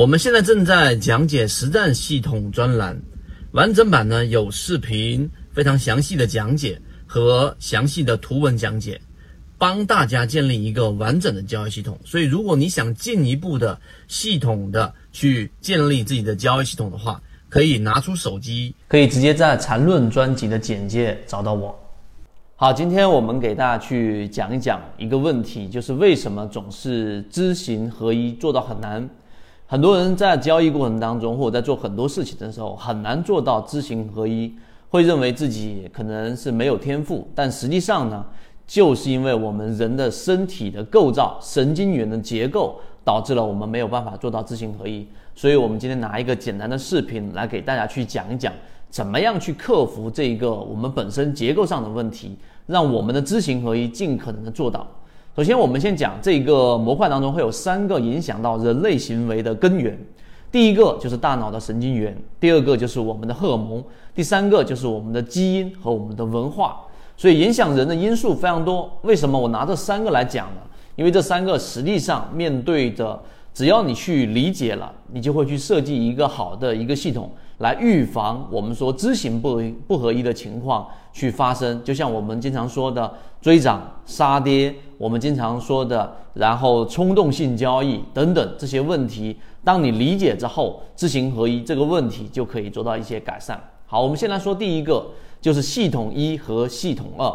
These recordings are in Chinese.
我们现在正在讲解实战系统专栏，完整版呢有视频，非常详细的讲解和详细的图文讲解，帮大家建立一个完整的交易系统。所以，如果你想进一步的系统的去建立自己的交易系统的话，可以拿出手机，可以直接在缠论专辑的简介找到我。好，今天我们给大家去讲一讲一个问题，就是为什么总是知行合一做到很难。很多人在交易过程当中，或者在做很多事情的时候，很难做到知行合一，会认为自己可能是没有天赋，但实际上呢，就是因为我们人的身体的构造、神经元的结构，导致了我们没有办法做到知行合一。所以，我们今天拿一个简单的视频来给大家去讲一讲，怎么样去克服这一个我们本身结构上的问题，让我们的知行合一尽可能的做到。首先，我们先讲这个模块当中会有三个影响到人类行为的根源。第一个就是大脑的神经元，第二个就是我们的荷尔蒙，第三个就是我们的基因和我们的文化。所以影响人的因素非常多。为什么我拿这三个来讲呢？因为这三个实际上面对着，只要你去理解了，你就会去设计一个好的一个系统。来预防我们说知行不不合一的情况去发生，就像我们经常说的追涨杀跌，我们经常说的，然后冲动性交易等等这些问题，当你理解之后，知行合一这个问题就可以做到一些改善。好，我们先来说第一个，就是系统一和系统二。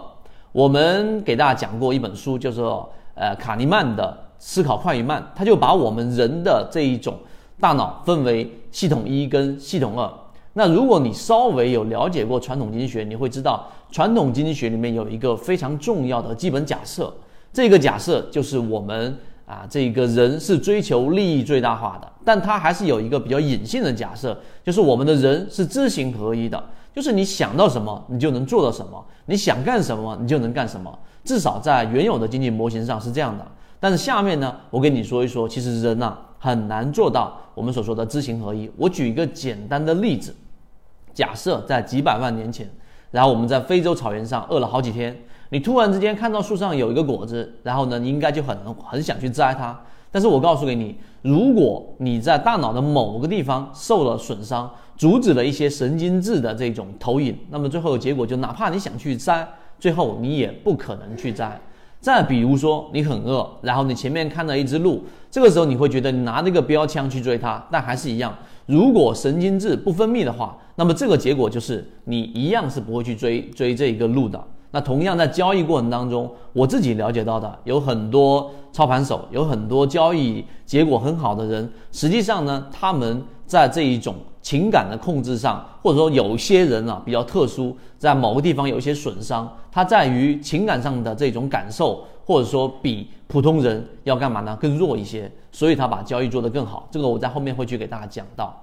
我们给大家讲过一本书，叫做呃卡尼曼的《思考快与慢》，他就把我们人的这一种。大脑分为系统一跟系统二。那如果你稍微有了解过传统经济学，你会知道传统经济学里面有一个非常重要的基本假设。这个假设就是我们啊，这个人是追求利益最大化的。但它还是有一个比较隐性的假设，就是我们的人是知行合一的，就是你想到什么，你就能做到什么；你想干什么，你就能干什么。至少在原有的经济模型上是这样的。但是下面呢，我跟你说一说，其实人呐。很难做到我们所说的知行合一。我举一个简单的例子，假设在几百万年前，然后我们在非洲草原上饿了好几天，你突然之间看到树上有一个果子，然后呢，你应该就很很想去摘它。但是我告诉给你，如果你在大脑的某个地方受了损伤，阻止了一些神经质的这种投影，那么最后的结果就哪怕你想去摘，最后你也不可能去摘。再比如说，你很饿，然后你前面看到一只鹿，这个时候你会觉得你拿那个标枪去追它，但还是一样。如果神经质不分泌的话，那么这个结果就是你一样是不会去追追这一个路的。那同样在交易过程当中，我自己了解到的有很多操盘手，有很多交易结果很好的人，实际上呢，他们在这一种。情感的控制上，或者说有些人啊比较特殊，在某个地方有一些损伤，它在于情感上的这种感受，或者说比普通人要干嘛呢？更弱一些，所以他把交易做得更好。这个我在后面会去给大家讲到。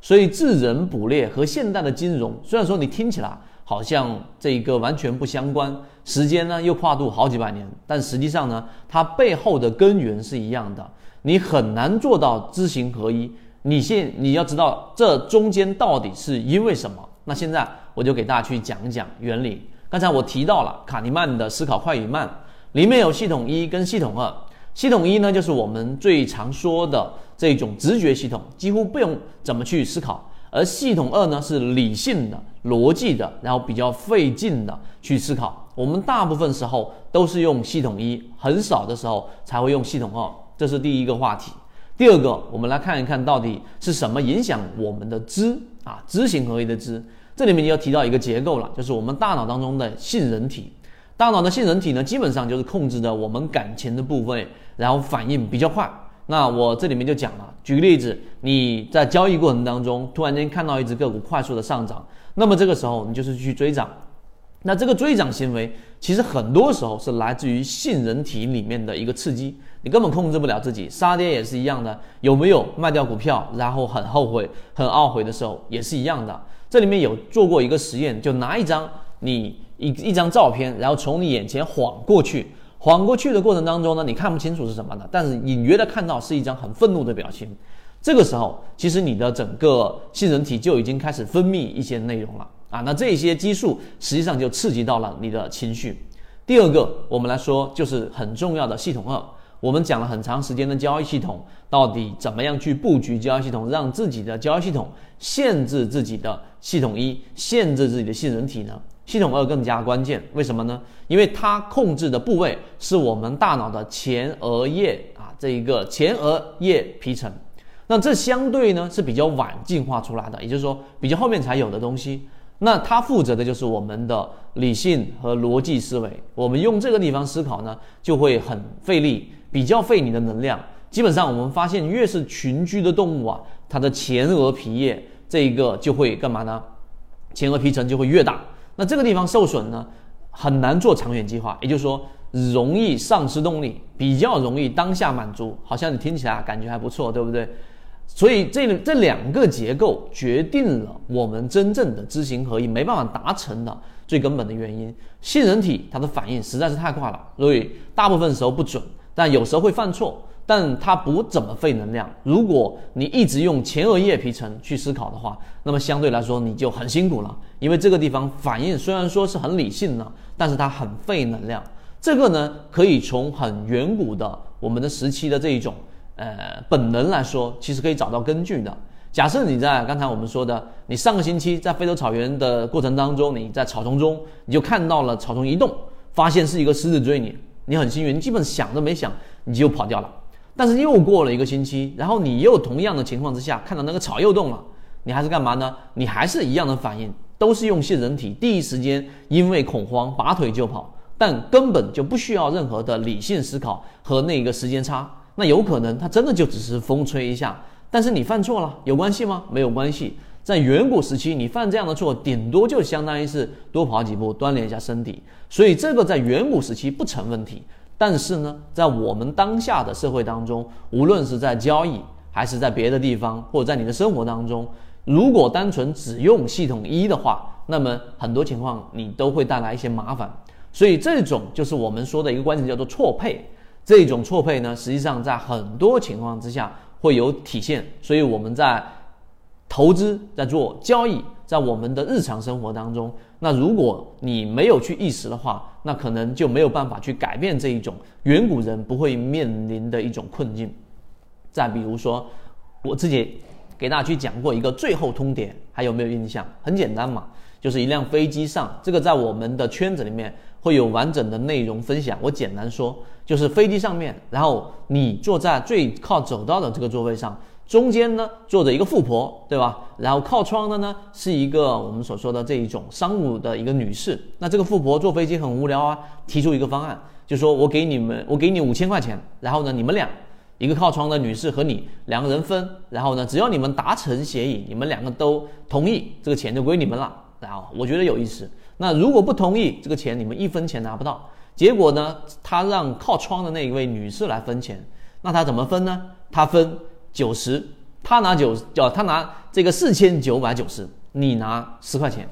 所以智人捕猎和现代的金融，虽然说你听起来好像这一个完全不相关，时间呢又跨度好几百年，但实际上呢，它背后的根源是一样的。你很难做到知行合一。你现你要知道这中间到底是因为什么？那现在我就给大家去讲一讲原理。刚才我提到了卡尼曼的思考快与慢，里面有系统一跟系统二。系统一呢，就是我们最常说的这种直觉系统，几乎不用怎么去思考；而系统二呢，是理性的、逻辑的，然后比较费劲的去思考。我们大部分时候都是用系统一，很少的时候才会用系统二。这是第一个话题。第二个，我们来看一看到底是什么影响我们的知啊知行合一的知。这里面就要提到一个结构了，就是我们大脑当中的杏仁体。大脑的杏仁体呢，基本上就是控制着我们感情的部分，然后反应比较快。那我这里面就讲了，举个例子，你在交易过程当中突然间看到一只个股快速的上涨，那么这个时候你就是去追涨。那这个追涨行为，其实很多时候是来自于杏仁体里面的一个刺激，你根本控制不了自己。杀跌也是一样的，有没有卖掉股票，然后很后悔、很懊悔的时候，也是一样的。这里面有做过一个实验，就拿一张你一一张照片，然后从你眼前晃过去，晃过去的过程当中呢，你看不清楚是什么的，但是隐约的看到是一张很愤怒的表情。这个时候，其实你的整个杏仁体就已经开始分泌一些内容了。啊，那这些激素实际上就刺激到了你的情绪。第二个，我们来说就是很重要的系统二。我们讲了很长时间的交易系统，到底怎么样去布局交易系统，让自己的交易系统限制自己的系统一，限制自己的杏仁体呢？系统二更加关键，为什么呢？因为它控制的部位是我们大脑的前额叶啊，这一个前额叶皮层。那这相对呢是比较晚进化出来的，也就是说比较后面才有的东西。那它负责的就是我们的理性和逻辑思维。我们用这个地方思考呢，就会很费力，比较费你的能量。基本上我们发现，越是群居的动物啊，它的前额皮叶这一个就会干嘛呢？前额皮层就会越大。那这个地方受损呢，很难做长远计划，也就是说，容易丧失动力，比较容易当下满足。好像你听起来感觉还不错，对不对？所以这这两个结构决定了我们真正的知行合一没办法达成的最根本的原因。杏仁体它的反应实在是太快了，所以大部分时候不准，但有时候会犯错。但它不怎么费能量。如果你一直用前额叶皮层去思考的话，那么相对来说你就很辛苦了，因为这个地方反应虽然说是很理性的，但是它很费能量。这个呢，可以从很远古的我们的时期的这一种呃本能来说，其实可以找到根据的。假设你在刚才我们说的，你上个星期在非洲草原的过程当中，你在草丛中你就看到了草丛一动，发现是一个狮子追你，你很幸运，你基本想都没想你就跑掉了。但是又过了一个星期，然后你又同样的情况之下看到那个草又动了，你还是干嘛呢？你还是一样的反应，都是用杏仁体，第一时间因为恐慌拔腿就跑，但根本就不需要任何的理性思考和那个时间差。那有可能它真的就只是风吹一下，但是你犯错了，有关系吗？没有关系。在远古时期，你犯这样的错，顶多就相当于是多跑几步，锻炼一下身体，所以这个在远古时期不成问题。但是呢，在我们当下的社会当中，无论是在交易，还是在别的地方，或者在你的生活当中，如果单纯只用系统一的话，那么很多情况你都会带来一些麻烦。所以这种就是我们说的一个关键，叫做错配。这种错配呢，实际上在很多情况之下会有体现。所以我们在投资、在做交易，在我们的日常生活当中。那如果你没有去意识的话，那可能就没有办法去改变这一种远古人不会面临的一种困境。再比如说，我自己给大家去讲过一个最后通牒，还有没有印象？很简单嘛，就是一辆飞机上，这个在我们的圈子里面会有完整的内容分享。我简单说，就是飞机上面，然后你坐在最靠走道的这个座位上。中间呢坐着一个富婆，对吧？然后靠窗的呢是一个我们所说的这一种商务的一个女士。那这个富婆坐飞机很无聊啊，提出一个方案，就说我给你们，我给你五千块钱，然后呢你们俩，一个靠窗的女士和你两个人分，然后呢只要你们达成协议，你们两个都同意，这个钱就归你们了。然后我觉得有意思。那如果不同意，这个钱你们一分钱拿不到。结果呢，他让靠窗的那一位女士来分钱，那他怎么分呢？他分。九十，他拿九，叫他拿这个四千九百九十，你拿十块钱，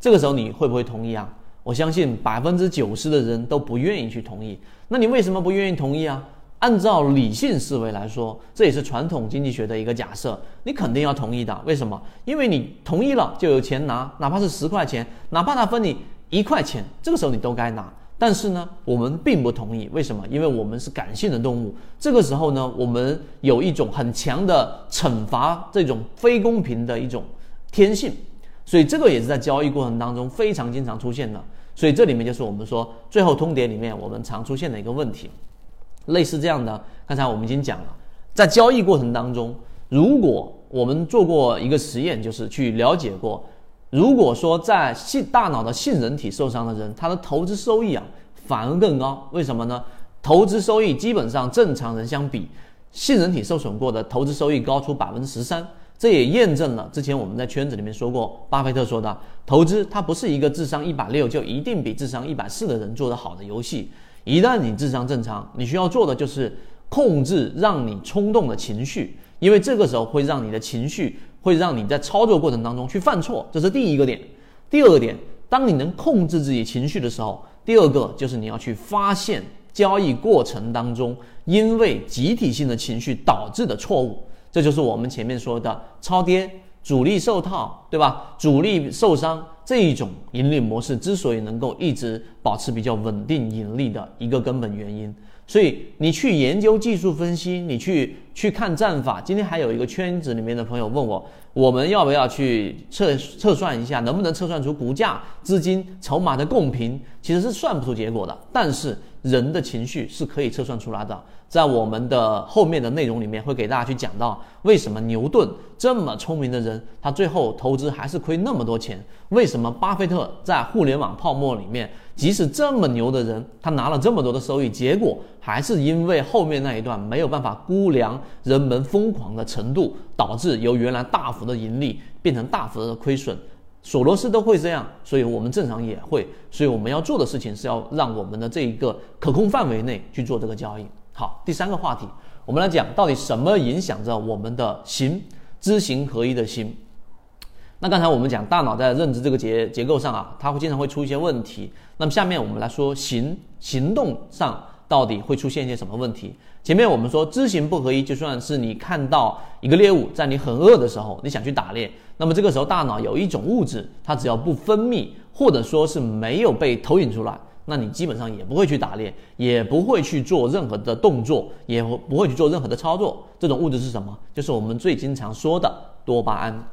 这个时候你会不会同意啊？我相信百分之九十的人都不愿意去同意。那你为什么不愿意同意啊？按照理性思维来说，这也是传统经济学的一个假设，你肯定要同意的。为什么？因为你同意了就有钱拿，哪怕是十块钱，哪怕他分你一块钱，这个时候你都该拿。但是呢，我们并不同意。为什么？因为我们是感性的动物。这个时候呢，我们有一种很强的惩罚这种非公平的一种天性，所以这个也是在交易过程当中非常经常出现的。所以这里面就是我们说最后通牒里面我们常出现的一个问题，类似这样的。刚才我们已经讲了，在交易过程当中，如果我们做过一个实验，就是去了解过。如果说在性大脑的杏仁体受伤的人，他的投资收益啊反而更高，为什么呢？投资收益基本上正常人相比，杏仁体受损过的投资收益高出百分之十三，这也验证了之前我们在圈子里面说过，巴菲特说的，投资它不是一个智商一百六就一定比智商一百四的人做得好的游戏，一旦你智商正常，你需要做的就是控制让你冲动的情绪，因为这个时候会让你的情绪。会让你在操作过程当中去犯错，这是第一个点。第二个点，当你能控制自己情绪的时候，第二个就是你要去发现交易过程当中因为集体性的情绪导致的错误。这就是我们前面说的超跌、主力受套，对吧？主力受伤这一种盈利模式之所以能够一直保持比较稳定盈利的一个根本原因。所以你去研究技术分析，你去去看战法。今天还有一个圈子里面的朋友问我，我们要不要去测测算一下，能不能测算出股价、资金、筹码的共频？其实是算不出结果的，但是人的情绪是可以测算出来的。在我们的后面的内容里面，会给大家去讲到为什么牛顿这么聪明的人，他最后投资还是亏那么多钱？为什么巴菲特在互联网泡沫里面，即使这么牛的人，他拿了这么多的收益，结果还是因为后面那一段没有办法估量人们疯狂的程度，导致由原来大幅的盈利变成大幅的亏损。索罗斯都会这样，所以我们正常也会。所以我们要做的事情是要让我们的这一个可控范围内去做这个交易。好，第三个话题，我们来讲到底什么影响着我们的行知行合一的心。那刚才我们讲大脑在认知这个结结构上啊，它会经常会出一些问题。那么下面我们来说行行动上到底会出现一些什么问题？前面我们说知行不合一，就算是你看到一个猎物在你很饿的时候，你想去打猎，那么这个时候大脑有一种物质，它只要不分泌或者说是没有被投影出来。那你基本上也不会去打猎，也不会去做任何的动作，也不会去做任何的操作。这种物质是什么？就是我们最经常说的多巴胺。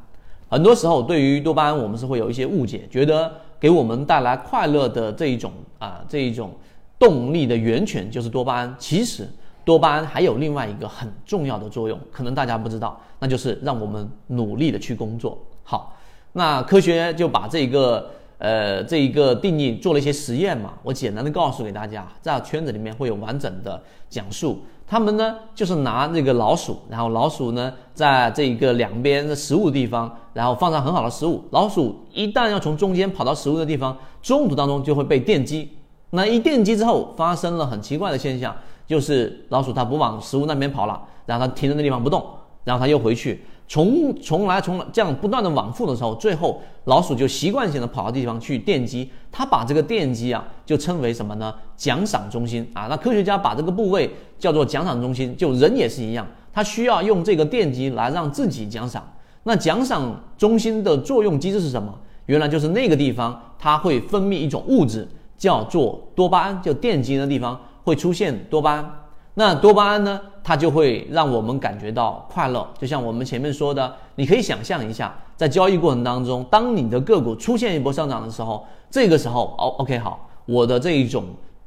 很多时候，对于多巴胺，我们是会有一些误解，觉得给我们带来快乐的这一种啊这一种动力的源泉就是多巴胺。其实，多巴胺还有另外一个很重要的作用，可能大家不知道，那就是让我们努力的去工作。好，那科学就把这个。呃，这一个定义做了一些实验嘛，我简单的告诉给大家，在圈子里面会有完整的讲述。他们呢就是拿这个老鼠，然后老鼠呢在这一个两边的食物地方，然后放上很好的食物。老鼠一旦要从中间跑到食物的地方，中途当中就会被电击。那一电击之后，发生了很奇怪的现象，就是老鼠它不往食物那边跑了，然后它停在那地方不动，然后它又回去。从从来从来这样不断的往复的时候，最后老鼠就习惯性的跑到地方去电击，它把这个电击啊就称为什么呢？奖赏中心啊。那科学家把这个部位叫做奖赏中心，就人也是一样，他需要用这个电击来让自己奖赏。那奖赏中心的作用机制是什么？原来就是那个地方它会分泌一种物质，叫做多巴胺，就电击的地方会出现多巴胺。那多巴胺呢？它就会让我们感觉到快乐，就像我们前面说的，你可以想象一下，在交易过程当中，当你的个股出现一波上涨的时候，这个时候哦，OK 好，我的这一种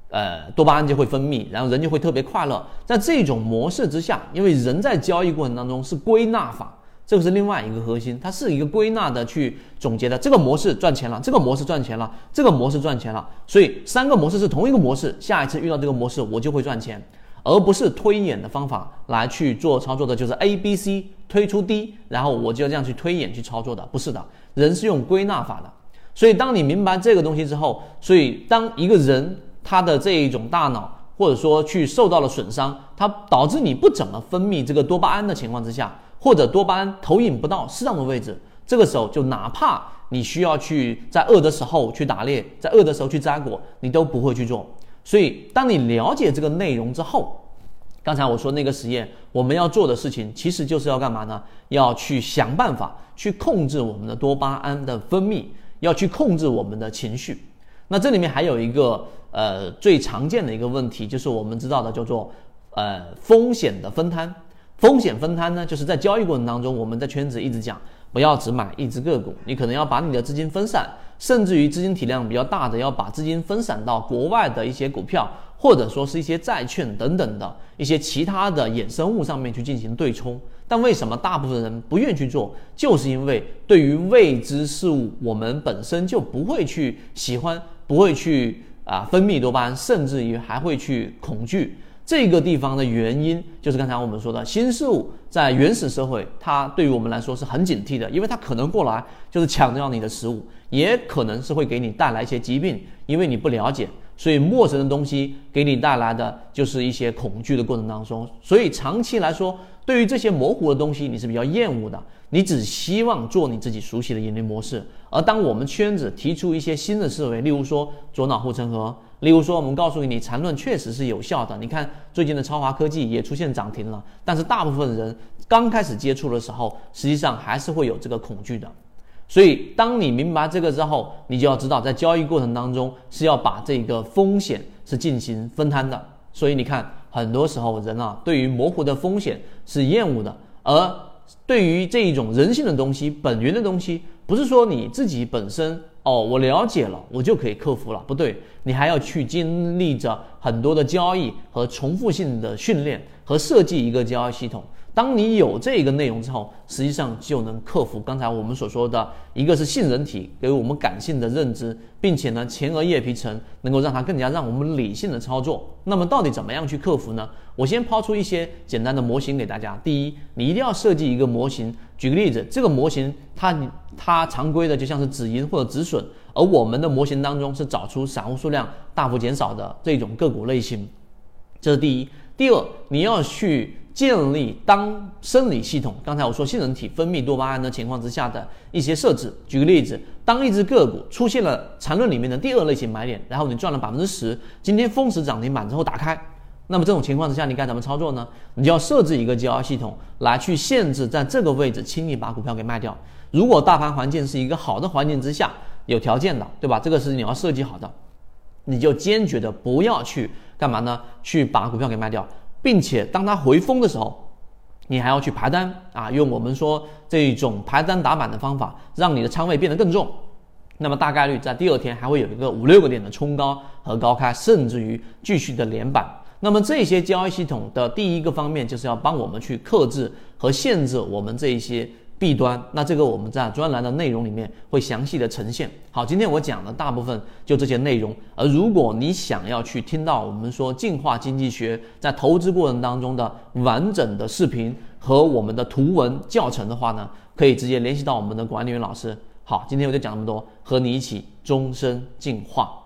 呃多巴胺就会分泌，然后人就会特别快乐。在这种模式之下，因为人在交易过程当中是归纳法，这个是另外一个核心，它是一个归纳的去总结的。这个模式赚钱了，这个模式赚钱了，这个模式赚钱了，所以三个模式是同一个模式，下一次遇到这个模式我就会赚钱。而不是推演的方法来去做操作的，就是 A、B、C 推出 D，然后我就这样去推演去操作的，不是的，人是用归纳法的。所以当你明白这个东西之后，所以当一个人他的这一种大脑或者说去受到了损伤，它导致你不怎么分泌这个多巴胺的情况之下，或者多巴胺投影不到适当的位置，这个时候就哪怕你需要去在饿的时候去打猎，在饿的时候去摘果，你都不会去做。所以，当你了解这个内容之后，刚才我说那个实验，我们要做的事情其实就是要干嘛呢？要去想办法去控制我们的多巴胺的分泌，要去控制我们的情绪。那这里面还有一个呃最常见的一个问题，就是我们知道的叫做呃风险的分摊。风险分摊呢，就是在交易过程当中，我们在圈子一直讲，不要只买一只个股，你可能要把你的资金分散。甚至于资金体量比较大的，要把资金分散到国外的一些股票，或者说是一些债券等等的一些其他的衍生物上面去进行对冲。但为什么大部分人不愿意去做？就是因为对于未知事物，我们本身就不会去喜欢，不会去啊分泌多巴胺，甚至于还会去恐惧。这个地方的原因就是刚才我们说的新事物，在原始社会，它对于我们来说是很警惕的，因为它可能过来就是抢掉你的食物，也可能是会给你带来一些疾病，因为你不了解，所以陌生的东西给你带来的就是一些恐惧的过程当中，所以长期来说，对于这些模糊的东西，你是比较厌恶的，你只希望做你自己熟悉的盈利模式。而当我们圈子提出一些新的思维，例如说左脑护城河。例如说，我们告诉你，缠论确实是有效的。你看最近的超华科技也出现涨停了，但是大部分人刚开始接触的时候，实际上还是会有这个恐惧的。所以，当你明白这个之后，你就要知道，在交易过程当中是要把这个风险是进行分摊的。所以你看，很多时候人啊对于模糊的风险是厌恶的，而对于这一种人性的东西、本源的东西，不是说你自己本身哦，我了解了，我就可以克服了，不对，你还要去经历着很多的交易和重复性的训练和设计一个交易系统。当你有这个内容之后，实际上就能克服刚才我们所说的一个是性人体给我们感性的认知，并且呢前额叶皮层能够让它更加让我们理性的操作。那么到底怎么样去克服呢？我先抛出一些简单的模型给大家。第一，你一定要设计一个模型。举个例子，这个模型它它常规的就像是止盈或者止损，而我们的模型当中是找出散户数量大幅减少的这种个股类型，这是第一。第二，你要去。建立当生理系统，刚才我说杏仁体分泌多巴胺的情况之下的一些设置。举个例子，当一只个股出现了缠论里面的第二类型买点，然后你赚了百分之十，今天封死涨停板之后打开，那么这种情况之下你该怎么操作呢？你就要设置一个交易系统来去限制在这个位置轻易把股票给卖掉。如果大盘环境是一个好的环境之下，有条件的，对吧？这个是你要设计好的，你就坚决的不要去干嘛呢？去把股票给卖掉。并且当它回风的时候，你还要去排单啊，用我们说这种排单打板的方法，让你的仓位变得更重。那么大概率在第二天还会有一个五六个点的冲高和高开，甚至于继续的连板。那么这些交易系统的第一个方面就是要帮我们去克制和限制我们这一些。弊端，那这个我们在专栏的内容里面会详细的呈现。好，今天我讲的大部分就这些内容。而如果你想要去听到我们说进化经济学在投资过程当中的完整的视频和我们的图文教程的话呢，可以直接联系到我们的管理员老师。好，今天我就讲那么多，和你一起终身进化。